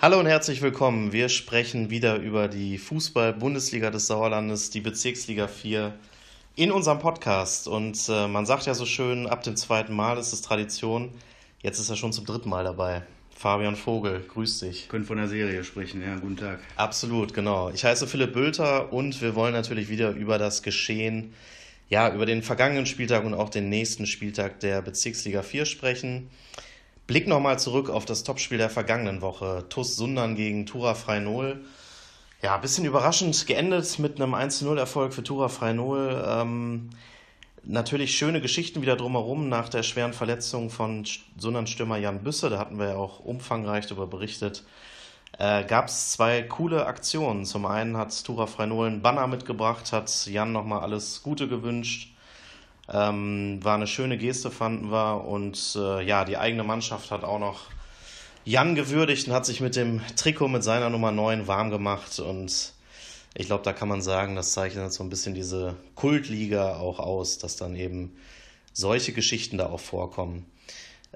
Hallo und herzlich willkommen. Wir sprechen wieder über die Fußball-Bundesliga des Sauerlandes, die Bezirksliga 4 in unserem Podcast. Und äh, man sagt ja so schön, ab dem zweiten Mal ist es Tradition. Jetzt ist er schon zum dritten Mal dabei. Fabian Vogel, grüß dich. Können von der Serie sprechen, ja, guten Tag. Absolut, genau. Ich heiße Philipp Bülter und wir wollen natürlich wieder über das Geschehen, ja, über den vergangenen Spieltag und auch den nächsten Spieltag der Bezirksliga 4 sprechen. Blick nochmal zurück auf das Topspiel der vergangenen Woche. TuS Sundern gegen Tura Freinol. Ja, ein bisschen überraschend geendet mit einem 1-0-Erfolg für Tura Freinol. Ähm, natürlich schöne Geschichten wieder drumherum nach der schweren Verletzung von Sundern-Stürmer Jan Büsse. Da hatten wir ja auch umfangreich darüber berichtet. Äh, Gab es zwei coole Aktionen. Zum einen hat Tura Freinol einen Banner mitgebracht, hat Jan nochmal alles Gute gewünscht. Ähm, war eine schöne Geste, fanden wir. Und äh, ja, die eigene Mannschaft hat auch noch Jan gewürdigt und hat sich mit dem Trikot mit seiner Nummer 9 warm gemacht. Und ich glaube, da kann man sagen, das zeichnet so ein bisschen diese Kultliga auch aus, dass dann eben solche Geschichten da auch vorkommen.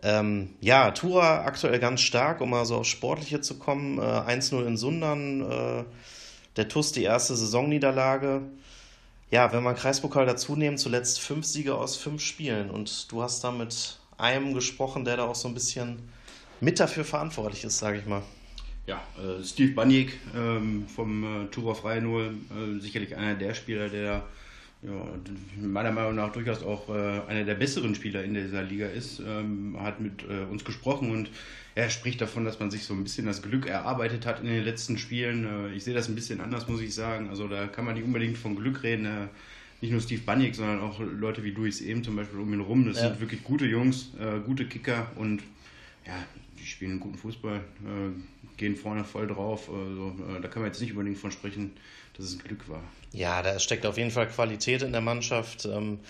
Ähm, ja, Tura aktuell ganz stark, um mal so aufs Sportliche zu kommen. Äh, 1-0 in Sundern. Äh, der TUS die erste Saisonniederlage ja, wenn wir Kreispokal dazu nehmen, zuletzt fünf Siege aus fünf Spielen. Und du hast da mit einem gesprochen, der da auch so ein bisschen mit dafür verantwortlich ist, sage ich mal. Ja, äh, Steve Baniek ähm, vom äh, of Rhein äh, sicherlich einer der Spieler, der ja, meiner Meinung nach durchaus auch äh, einer der besseren Spieler in dieser Liga ist, ähm, hat mit äh, uns gesprochen und er spricht davon, dass man sich so ein bisschen das Glück erarbeitet hat in den letzten Spielen. Äh, ich sehe das ein bisschen anders, muss ich sagen. Also da kann man nicht unbedingt von Glück reden. Äh, nicht nur Steve Baniek, sondern auch Leute wie Luis Ehm zum Beispiel um ihn rum. Das ja. sind wirklich gute Jungs, äh, gute Kicker und ja, die spielen guten Fußball, äh, gehen vorne voll drauf. Also, da kann man jetzt nicht unbedingt von sprechen, dass es ein Glück war. Ja, da steckt auf jeden Fall Qualität in der Mannschaft. Ähm,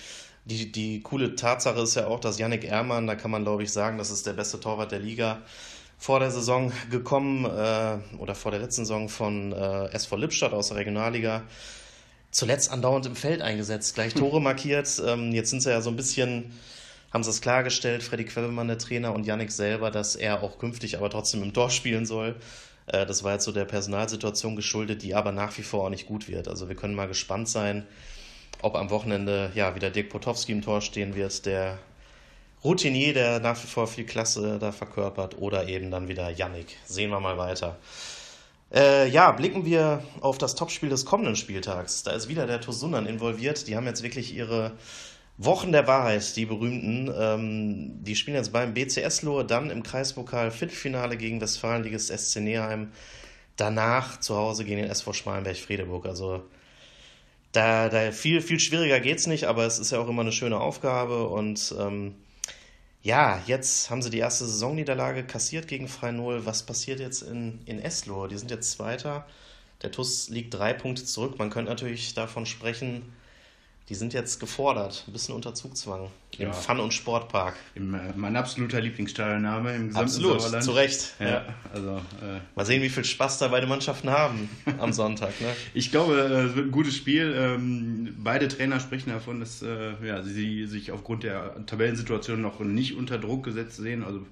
die, die coole Tatsache ist ja auch, dass Yannick Ehrmann, da kann man glaube ich sagen, das ist der beste Torwart der Liga, vor der Saison gekommen äh, oder vor der letzten Saison von äh, SV Lippstadt aus der Regionalliga. Zuletzt andauernd im Feld eingesetzt, gleich Tore markiert. Ähm, jetzt sind sie ja so ein bisschen, haben sie es klargestellt, Freddy Quebbelmann, der Trainer, und Yannick selber, dass er auch künftig aber trotzdem im Tor spielen soll. Äh, das war jetzt so der Personalsituation geschuldet, die aber nach wie vor auch nicht gut wird. Also wir können mal gespannt sein, ob am Wochenende ja wieder Dirk Potowski im Tor stehen wird, der Routinier, der nach wie vor viel Klasse da verkörpert, oder eben dann wieder Yannick. Sehen wir mal weiter. Äh, ja, blicken wir auf das Topspiel des kommenden Spieltags. Da ist wieder der Tosunan involviert. Die haben jetzt wirklich ihre Wochen der Wahrheit, die berühmten. Ähm, die spielen jetzt beim BCS Lohe, dann im Kreispokal Viertelfinale gegen Westfalenligist SC Neheim. Danach zu Hause gegen den SV Schmalenberg-Friedeburg. Also da, da viel, viel schwieriger geht es nicht, aber es ist ja auch immer eine schöne Aufgabe. Und ähm, ja, jetzt haben sie die erste Saisonniederlage kassiert gegen Freinol. Was passiert jetzt in, in Eslohe? Die sind jetzt Zweiter. Der TUS liegt drei Punkte zurück. Man könnte natürlich davon sprechen, die sind jetzt gefordert, ein bisschen unter Zugzwang im ja. Fun- und Sportpark. Im, äh, mein absoluter Lieblingsstadionname im gesamten Absolut, Sauerland. zu Recht. Ja, ja. Also, äh, Mal sehen, wie viel Spaß da beide Mannschaften haben am Sonntag. Ne? Ich glaube, äh, es wird ein gutes Spiel. Ähm, beide Trainer sprechen davon, dass äh, ja, sie sich aufgrund der Tabellensituation noch nicht unter Druck gesetzt sehen. Also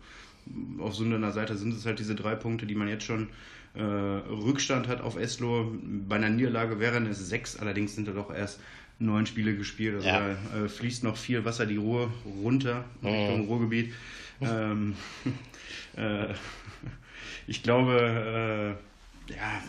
auf so einer Seite sind es halt diese drei Punkte, die man jetzt schon äh, Rückstand hat auf Eslo. Bei einer Niederlage wären es sechs, allerdings sind da doch erst neun Spiele gespielt. Also ja. da äh, fließt noch viel Wasser die Ruhr runter mhm. Richtung Ruhrgebiet. Ähm, äh, ich glaube, äh, ja,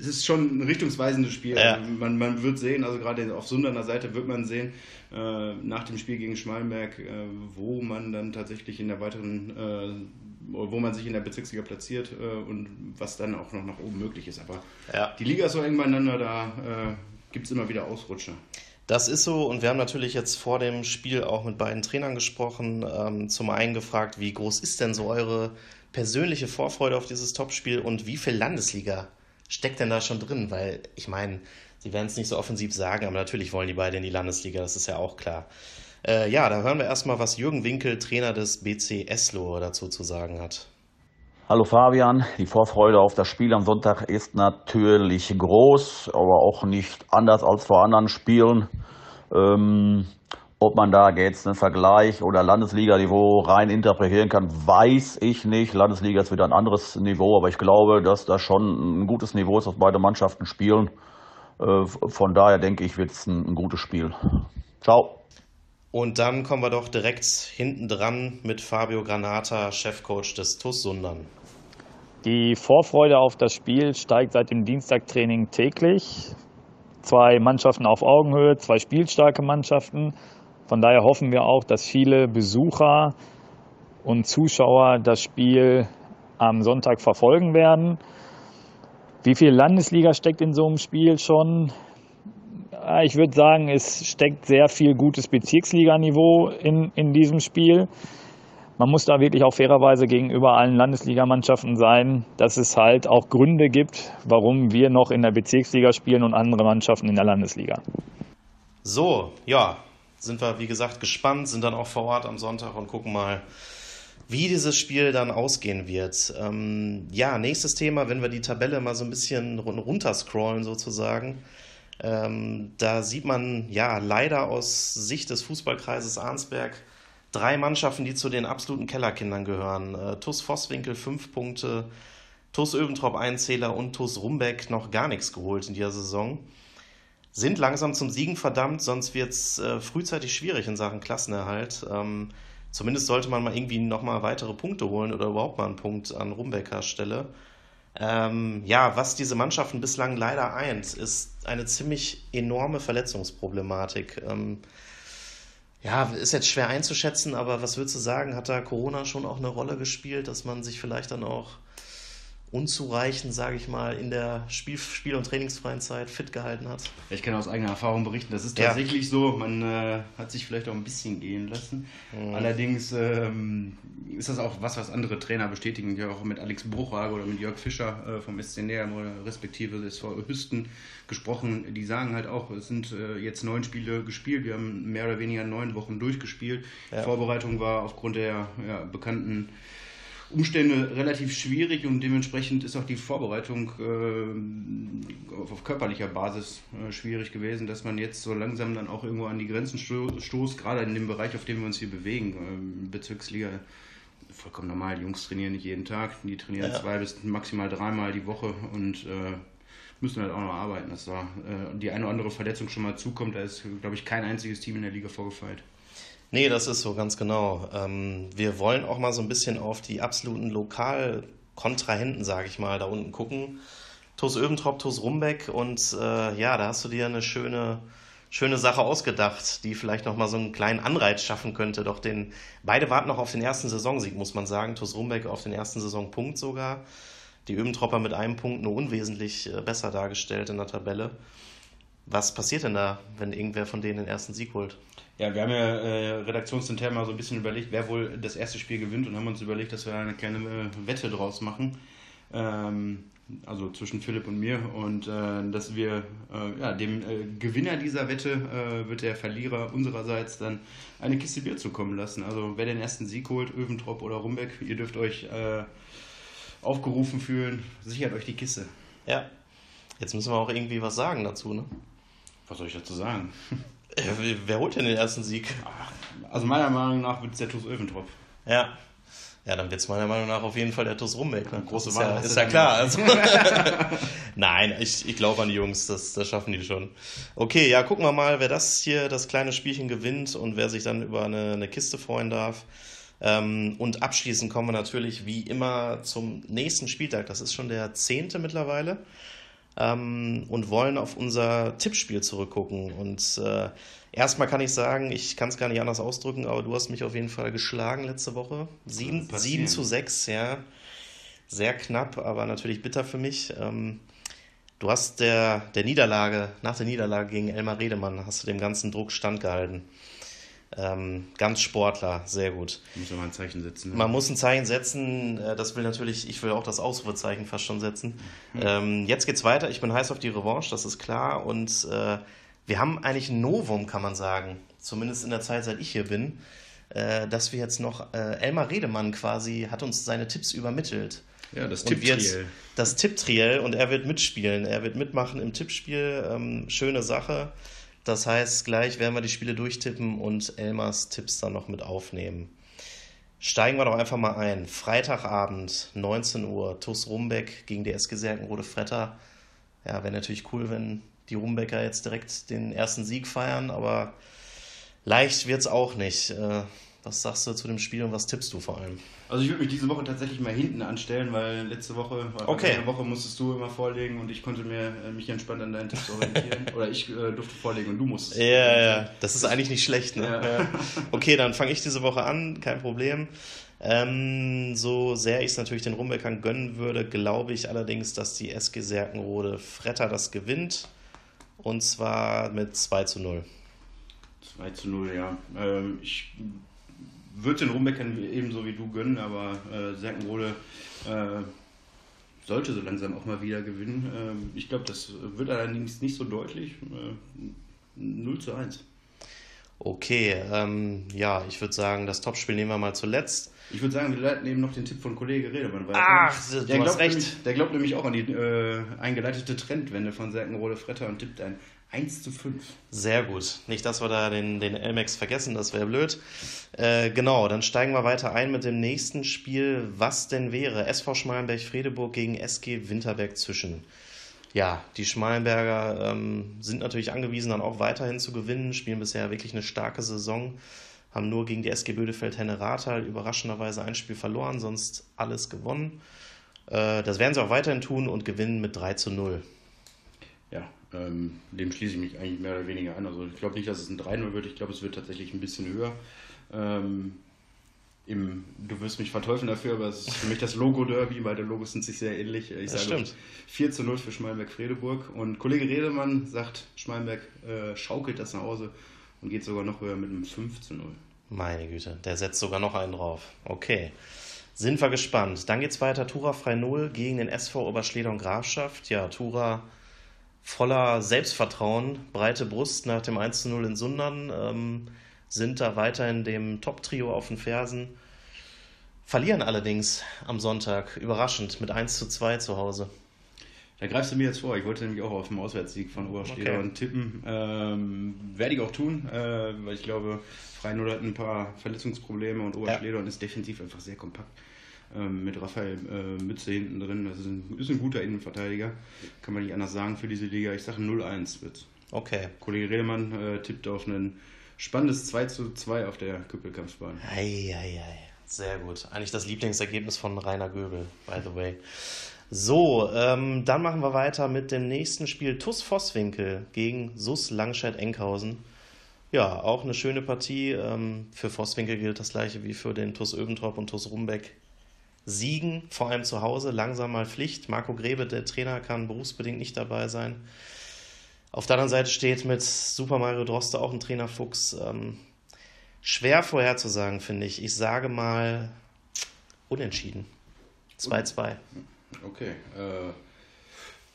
es ist schon ein richtungsweisendes Spiel. Ja. Also man, man wird sehen, also gerade auf Sunderner Seite wird man sehen, äh, nach dem Spiel gegen Schmalenberg, äh, wo man dann tatsächlich in der weiteren äh, wo man sich in der Bezirksliga platziert und was dann auch noch nach oben möglich ist. Aber ja. die Liga ist so eng beieinander, da gibt es immer wieder Ausrutscher. Das ist so und wir haben natürlich jetzt vor dem Spiel auch mit beiden Trainern gesprochen. Ähm, zum einen gefragt, wie groß ist denn so eure persönliche Vorfreude auf dieses Topspiel und wie viel Landesliga steckt denn da schon drin? Weil ich meine, sie werden es nicht so offensiv sagen, aber natürlich wollen die beiden in die Landesliga, das ist ja auch klar. Äh, ja, da hören wir erstmal, was Jürgen Winkel, Trainer des BC Eslo, dazu zu sagen hat. Hallo Fabian, die Vorfreude auf das Spiel am Sonntag ist natürlich groß, aber auch nicht anders als vor anderen Spielen. Ähm, Ob man da jetzt einen Vergleich oder Landesliga-Niveau rein interpretieren kann, weiß ich nicht. Landesliga ist wieder ein anderes Niveau, aber ich glaube, dass da schon ein gutes Niveau ist, was beide Mannschaften spielen. Äh, von daher denke ich, wird es ein, ein gutes Spiel. Ciao. Und dann kommen wir doch direkt hinten dran mit Fabio Granata, Chefcoach des TuS Sundern. Die Vorfreude auf das Spiel steigt seit dem Dienstagtraining täglich. Zwei Mannschaften auf Augenhöhe, zwei spielstarke Mannschaften. Von daher hoffen wir auch, dass viele Besucher und Zuschauer das Spiel am Sonntag verfolgen werden. Wie viel Landesliga steckt in so einem Spiel schon? Ich würde sagen, es steckt sehr viel gutes Bezirksliganiveau in, in diesem Spiel. Man muss da wirklich auch fairerweise gegenüber allen Landesligamannschaften sein, dass es halt auch Gründe gibt, warum wir noch in der Bezirksliga spielen und andere Mannschaften in der Landesliga. So, ja, sind wir, wie gesagt, gespannt, sind dann auch vor Ort am Sonntag und gucken mal, wie dieses Spiel dann ausgehen wird. Ähm, ja, nächstes Thema, wenn wir die Tabelle mal so ein bisschen runterscrollen sozusagen. Ähm, da sieht man ja leider aus Sicht des Fußballkreises Arnsberg drei Mannschaften, die zu den absoluten Kellerkindern gehören. Äh, TuS Vosswinkel fünf Punkte, TuS Öbentrop ein Zähler und TuS Rumbeck noch gar nichts geholt in dieser Saison sind langsam zum Siegen verdammt, sonst wird es äh, frühzeitig schwierig in Sachen Klassenerhalt. Ähm, zumindest sollte man mal irgendwie nochmal weitere Punkte holen oder überhaupt mal einen Punkt an Rumbecker Stelle. Ähm, ja, was diese Mannschaften bislang leider eint, ist eine ziemlich enorme Verletzungsproblematik. Ähm, ja, ist jetzt schwer einzuschätzen, aber was würdest du sagen? Hat da Corona schon auch eine Rolle gespielt, dass man sich vielleicht dann auch unzureichend, sage ich mal, in der Spiel-, Spiel und trainingsfreien Zeit fit gehalten hat. Ich kann aus eigener Erfahrung berichten, das ist tatsächlich ja. so. Man äh, hat sich vielleicht auch ein bisschen gehen lassen. Mhm. Allerdings ähm, ist das auch was, was andere Trainer bestätigen. Ja, auch mit Alex Bruchhage oder mit Jörg Fischer äh, vom SC Näher oder respektive des Hüsten gesprochen. Die sagen halt auch, es sind äh, jetzt neun Spiele gespielt. Wir haben mehr oder weniger neun Wochen durchgespielt. Ja. Die Vorbereitung war aufgrund der ja, bekannten Umstände relativ schwierig und dementsprechend ist auch die Vorbereitung äh, auf, körperlicher Basis äh, schwierig gewesen, dass man jetzt so langsam dann auch irgendwo an die Grenzen stoßt, gerade in dem Bereich, auf dem wir uns hier bewegen. Ähm, Bezirksliga, vollkommen normal, die Jungs trainieren nicht jeden Tag, die trainieren ja. zwei bis maximal dreimal die Woche und äh, müssen halt auch noch arbeiten, dass da äh, die eine oder andere Verletzung schon mal zukommt. Da ist, glaube ich, kein einziges Team in der Liga vorgefeilt. Nee, das ist so, ganz genau. Ähm, wir wollen auch mal so ein bisschen auf die absoluten Lokalkontrahenten, sage ich mal, da unten gucken. TuS Öbentrop, TuS Rumbeck und äh, ja, da hast du dir eine schöne, schöne Sache ausgedacht, die vielleicht noch mal so einen kleinen Anreiz schaffen könnte. Doch den, beide warten noch auf den ersten Saisonsieg, muss man sagen. TuS Rumbeck auf den ersten Saisonpunkt sogar. Die Öbentropper mit einem Punkt nur unwesentlich äh, besser dargestellt in der Tabelle. Was passiert denn da, wenn irgendwer von denen den ersten Sieg holt? Ja, wir haben ja äh, redaktionsintern mal so ein bisschen überlegt, wer wohl das erste Spiel gewinnt und haben uns überlegt, dass wir eine kleine äh, Wette draus machen. Ähm, also zwischen Philipp und mir und äh, dass wir äh, ja, dem äh, Gewinner dieser Wette äh, wird der Verlierer unsererseits dann eine Kiste Bier zukommen lassen. Also wer den ersten Sieg holt, Öventrop oder Rumbeck, ihr dürft euch äh, aufgerufen fühlen, sichert euch die Kiste. Ja, jetzt müssen wir auch irgendwie was sagen dazu, ne? Was soll ich dazu sagen? Ja, wer holt denn den ersten Sieg? Also meiner Meinung nach wird es der TuS Öventrop. Ja. Ja, dann wird es meiner Meinung nach auf jeden Fall der TuS Rumbeck. Ne? Große ist Wahl. Ja, ist ja klar. Also. Nein, ich, ich glaube an die Jungs, das, das schaffen die schon. Okay, ja, gucken wir mal, wer das hier, das kleine Spielchen gewinnt und wer sich dann über eine, eine Kiste freuen darf. Ähm, und abschließend kommen wir natürlich wie immer zum nächsten Spieltag. Das ist schon der zehnte mittlerweile ähm, und wollen auf unser Tippspiel zurückgucken. Und äh, erstmal kann ich sagen, ich kann es gar nicht anders ausdrücken, aber du hast mich auf jeden Fall geschlagen letzte Woche. 7, 7 zu 6, ja. Sehr knapp, aber natürlich bitter für mich. Ähm, du hast der, der Niederlage, nach der Niederlage gegen Elmar Redemann, hast du dem ganzen Druck standgehalten. Ähm, ganz Sportler, sehr gut. Muss man ein Zeichen setzen. Ne? Man muss ein Zeichen setzen. Äh, das will natürlich, ich will auch das Ausrufezeichen fast schon setzen. Mhm. Ähm, jetzt geht's weiter. Ich bin heiß auf die Revanche, das ist klar. Und äh, wir haben eigentlich ein Novum, kann man sagen. Zumindest in der Zeit, seit ich hier bin. Äh, dass wir jetzt noch, äh, Elmar Redemann quasi hat uns seine Tipps übermittelt. Ja, das Tipptriell. Das Tipptriell und er wird mitspielen. Er wird mitmachen im Tippspiel. Ähm, schöne Sache. Das heißt, gleich werden wir die Spiele durchtippen und Elmars Tipps dann noch mit aufnehmen. Steigen wir doch einfach mal ein. Freitagabend, 19 Uhr, TuS Rumbeck gegen die SG Serkenrode Fretter. Ja, wäre natürlich cool, wenn die Rumbecker jetzt direkt den ersten Sieg feiern, aber leicht wird es auch nicht. Äh, was sagst du zu dem Spiel und was tippst du vor allem? Also ich würde mich diese Woche tatsächlich mal hinten anstellen, weil letzte Woche, okay. in der Woche musstest du immer vorlegen und ich konnte mir äh, mich entspannt an deinen Tipps orientieren. Oder ich äh, durfte vorlegen und du musstest. Ja, ja, das ist eigentlich nicht schlecht. Ne? Ja. Okay, dann fange ich diese Woche an, kein Problem. Ähm, so sehr ich es natürlich den Rumbeckern gönnen würde, glaube ich allerdings, dass die SG Serkenrode Fretter das gewinnt. Und zwar mit 2 zu 0. 2 zu 0, ja. Ähm, ich würde den Rumbeckern ebenso wie du gönnen, aber äh, Serkenrode äh, sollte so langsam auch mal wieder gewinnen. Ähm, ich glaube, das wird allerdings nicht so deutlich. Äh, 0 zu 1. Okay, ähm, ja, ich würde sagen, das Topspiel nehmen wir mal zuletzt. Ich würde sagen, wir leiten eben noch den Tipp von Kollege Redemann weiter. Ach, du der hast glaubt recht. Nämlich, der glaubt nämlich auch an die äh, eingeleitete Trendwende von Serkenrode Fretter und tippt ein 1 zu 5. Sehr gut. Nicht, dass wir da den, den Elmex vergessen, das wäre blöd. Äh, genau, dann steigen wir weiter ein mit dem nächsten Spiel. Was denn wäre? SV Schmalenberg-Fredeburg gegen SG Winterberg-Zwischen. Ja, die Schmalenberger ähm, sind natürlich angewiesen, dann auch weiterhin zu gewinnen, spielen bisher wirklich eine starke Saison, haben nur gegen die SG Bödefeld-Henne-Rathal überraschenderweise ein Spiel verloren, sonst alles gewonnen. Äh, das werden sie auch weiterhin tun und gewinnen mit 3 zu 0. Ähm, dem schließe ich mich eigentlich mehr oder weniger an. Also ich glaube nicht, dass es ein 3-0 wird, ich glaube, es wird tatsächlich ein bisschen höher. Ähm, im, du wirst mich verteufeln dafür, aber es ist für mich das Logo-Derby, beide Logos sind sich sehr ähnlich. Ich Das sage stimmt. 4 zu 0 für Schmalenberg-Fredeburg. Und Kollege Redemann sagt, Schmalenberg äh, schaukelt das nach Hause und geht sogar noch höher mit einem 5 zu 0. Meine Güte, der setzt sogar noch einen drauf. Okay. Sind wir gespannt. Dann geht's weiter. Tura Frei 0 gegen den SV Oberschleder und Grafschaft. Ja, Tura voller Selbstvertrauen, breite Brust nach dem 1 zu 0 in Sundern, ähm, sind da weiterhin dem Top-Trio auf den Fersen. Verlieren allerdings am Sonntag überraschend mit 1 zu 2 zu Hause. Da greifst du mir jetzt vor. Ich wollte nämlich auch auf den Auswärtssieg von Obersteder Okay. tippen. Ähm, werde ich auch tun, äh, weil ich glaube, Freinol hat ein paar Verletzungsprobleme und Oberschledern ist defensiv einfach sehr kompakt. Ähm, mit Raphael äh, Mütze hinten drin. Das ist ein, ist ein guter Innenverteidiger. Kann man nicht anders sagen für diese Liga. Ich sage 0-1 wird's. Okay. Kollege Redemann äh, tippt auf ein spannendes 2 zu 2 auf der Küppelkampfbahn. Eieiei. Sehr gut. Eigentlich das Lieblingsergebnis von Rainer Göbel, by the way. So, ähm, dann machen wir weiter mit dem nächsten Spiel. TuS Vosswinkel gegen SUS Langscheid-Enkhausen. Ja, auch eine schöne Partie. Ähm, für Vosswinkel gilt das gleiche wie für den TuS Öbentrop und TuS Rumbeck. Siegen, vor allem zu Hause, langsam mal Pflicht. Marco Grebe, der Trainer, kann berufsbedingt nicht dabei sein. Auf der anderen Seite steht mit Super Mario Droste auch ein Trainerfuchs. Ähm, schwer vorherzusagen, finde ich. Ich sage mal unentschieden. 2-2. Okay. Äh,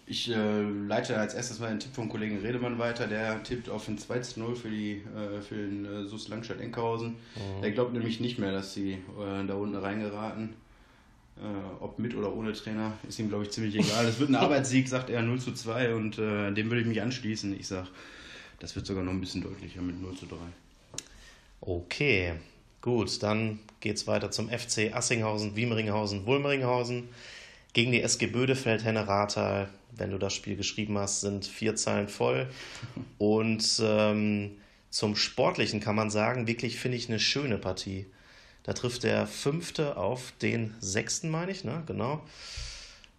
ich äh, leite als erstes mal den Tipp vom Kollegen Redemann weiter. Der tippt auf ein 2 zu 0 für, die, äh, für den äh, SUS Langstadt-Enkhausen. Er glaubt nämlich nicht mehr, dass sie äh, da unten reingeraten. Äh, ob mit oder ohne Trainer, ist ihm, glaube ich, ziemlich egal. Es wird ein Arbeitssieg, sagt er, 0 zu 2 und äh, dem würde ich mich anschließen. Ich sage, das wird sogar noch ein bisschen deutlicher mit 0 zu 3. Okay, gut, dann geht's weiter zum FC Assinghausen, Wiemeringhausen, Wulmeringhausen gegen die SG Bödefeld, Henne Rathal. Wenn du das Spiel geschrieben hast, sind vier Zeilen voll. Und ähm, zum Sportlichen kann man sagen, wirklich finde ich eine schöne Partie. Da trifft der Fünfte auf den Sechsten, meine ich, ne? Genau.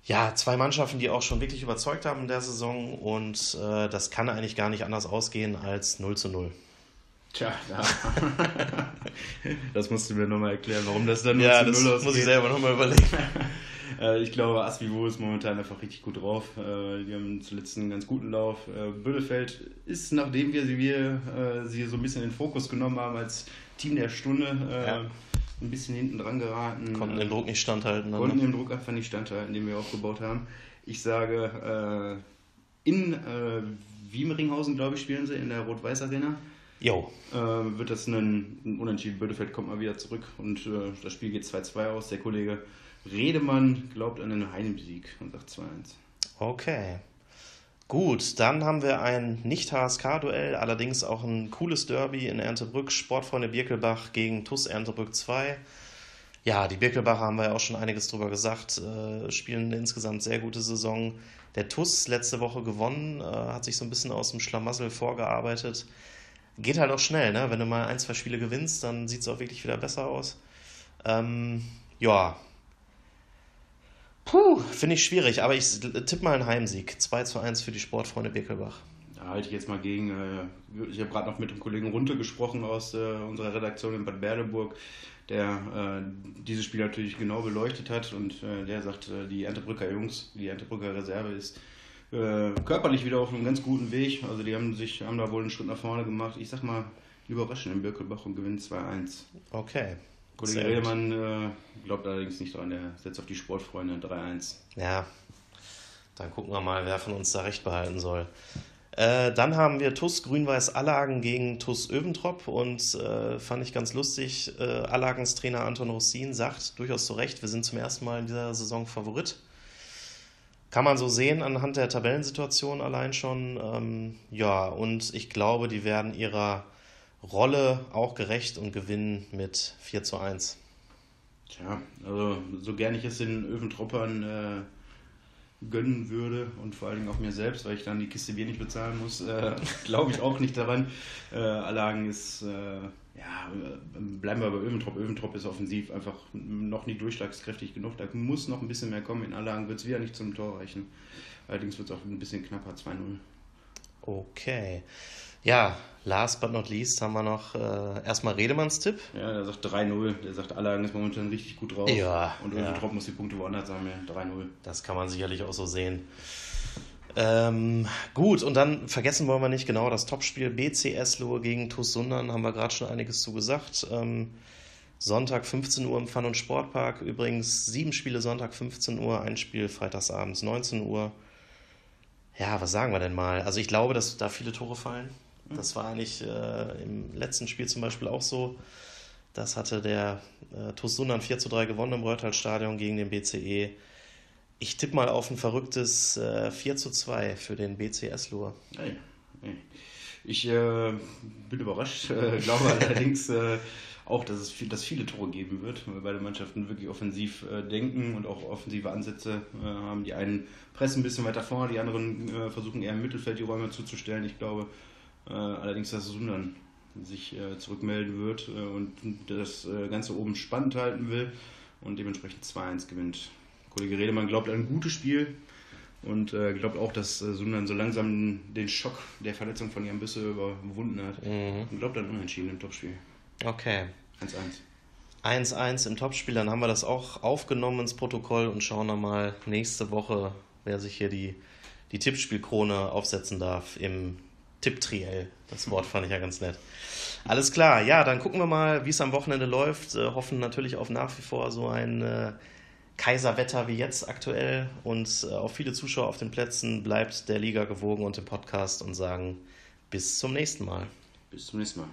Ja, zwei Mannschaften, die auch schon wirklich überzeugt haben in der Saison und äh, das kann eigentlich gar nicht anders ausgehen als 0 zu 0. Tja, ja. das musst du mir nochmal erklären, warum das dann 0 Ja, zu 0 das ausgeht. muss ich selber nochmal überlegen. Äh, ich glaube, Asvivo ist momentan einfach richtig gut drauf. Äh, Die haben zuletzt einen ganz guten Lauf. Äh, Bödefeld ist, nachdem wir sie, wir sie so ein bisschen in den Fokus genommen haben als Team der Stunde, Ja. Ein bisschen hinten dran geraten. Konnten den Druck nicht standhalten. Konnten ne? dem Druck einfach nicht standhalten, den wir aufgebaut haben. Ich sage, äh, in äh, Wiemeringhausen, glaube ich, spielen sie in der Rot-Weiß-Arena. Jo, Äh, wird das ein, ein Unentschieden. Bödefeld kommt mal wieder zurück und äh, das Spiel geht 2-2 aus. Der Kollege Redemann glaubt an einen Heimsieg und sagt 2-1. okay. Gut, dann haben wir ein Nicht-HSK-Duell, allerdings auch ein cooles Derby in Erntebrück. Sportfreunde Birkelbach gegen TUS Erntebrück 2. Ja, die Birkelbacher haben wir ja auch schon einiges drüber gesagt, äh, spielen eine insgesamt sehr gute Saison. Der TUS letzte Woche gewonnen, äh, hat sich so ein bisschen aus dem Schlamassel vorgearbeitet. Geht halt auch schnell, ne? Wenn du mal ein, zwei Spiele gewinnst, dann sieht es auch wirklich wieder besser aus. Ähm, ja. Puh, finde ich schwierig, aber ich tippe mal einen Heimsieg. 2 zu 1 für die Sportfreunde Birkelbach. Da halte ich jetzt mal gegen. Äh, ich habe gerade noch mit dem Kollegen Runte gesprochen aus äh, unserer Redaktion in Bad Berleburg, der äh, dieses Spiel natürlich genau beleuchtet hat und der sagt, die Erntebrücker Jungs, die Erntebrücker Reserve ist körperlich wieder auf einem ganz guten Weg. Also die haben sich haben da wohl einen Schritt nach vorne gemacht. Ich sag mal, überraschen in Birkelbach und gewinnen 2-1. Okay. Kollege Redemann äh, glaubt allerdings nicht dran, der setzt auf die Sportfreunde 3-1. Ja, dann gucken wir mal, wer von uns da recht behalten soll. Äh, dann haben wir TUS Grün-Weiß Allagen gegen TUS Öventrop und äh, fand ich ganz lustig. Äh, Allagens Trainer Anton Rossin sagt durchaus zu Recht, wir sind zum ersten Mal in dieser Saison Favorit. Kann man so sehen anhand der Tabellensituation allein schon. Ähm, ja, und ich glaube, die werden ihrer Rolle auch gerecht und gewinnen mit 4 zu 1. Tja, also so gern ich es den Öventroppern äh, gönnen würde und vor allen Dingen auch mir selbst, weil ich dann die Kiste Bier nicht bezahlen muss, äh, glaube ich auch nicht daran. Äh, Allagen ist, äh, ja, bleiben wir bei Öventrop. Öventrop ist offensiv einfach noch nicht durchschlagskräftig genug. Da muss noch ein bisschen mehr kommen. In Allagen wird es wieder nicht zum Tor reichen. Allerdings wird es auch ein bisschen knapper, 2-0. Okay. Ja, last but not least haben wir noch äh, erstmal Redemanns Tipp. Ja, der sagt 3-0. Der sagt, Allagen ist momentan richtig gut drauf. Ja. Und Öventrop ja. muss die Punkte woanders haben. Ja, 3-0. Das kann man sicherlich auch so sehen. Ähm, gut, und dann vergessen wollen wir nicht genau das Topspiel BCS Lohe gegen TuS Sundern, haben wir gerade schon einiges zu gesagt. Ähm, Sonntag 15 Uhr im Fun- und Sportpark. Übrigens sieben Spiele Sonntag 15 Uhr, ein Spiel freitagsabends 19 Uhr. Ja, was sagen wir denn mal? Also ich glaube, dass da viele Tore fallen. Das war eigentlich äh, im letzten Spiel zum Beispiel auch so. Das hatte der äh, TuS Sundern 4 zu 3 gewonnen im Röhrtal-Stadion gegen den BCE. Ich tippe mal auf ein verrücktes äh, 4 zu 2 für den BCS Lur. Hey, hey. Ich äh, bin überrascht, äh, glaube allerdings äh, auch, dass es viel, dass viele Tore geben wird, weil beide Mannschaften wirklich offensiv äh, denken und auch offensive Ansätze äh, haben. Die einen pressen ein bisschen weiter vor, die anderen äh, versuchen eher im Mittelfeld die Räume zuzustellen. Ich glaube, allerdings, dass Sundern sich äh, zurückmelden wird äh, und das Ganze oben spannend halten will und dementsprechend 2-1 gewinnt. Kollege Redemann glaubt an ein gutes Spiel und äh, glaubt auch, dass äh, Sundern so langsam den Schock der Verletzung von Jan Büsse überwunden hat mhm. und glaubt an Unentschieden im Topspiel. Okay. 1-1. 1-1 im Topspiel, dann haben wir das auch aufgenommen ins Protokoll und schauen dann mal nächste Woche, wer sich hier die, die Tippspielkrone aufsetzen darf im Tipptriell. Das Wort fand ich ja ganz nett. Alles klar, ja, dann gucken wir mal, wie es am Wochenende läuft. Äh, hoffen natürlich auf nach wie vor so ein äh, Kaiserwetter wie jetzt aktuell und äh, auf viele Zuschauer auf den Plätzen. Bleibt der Liga gewogen und im Podcast und sagen bis zum nächsten Mal. Bis zum nächsten Mal.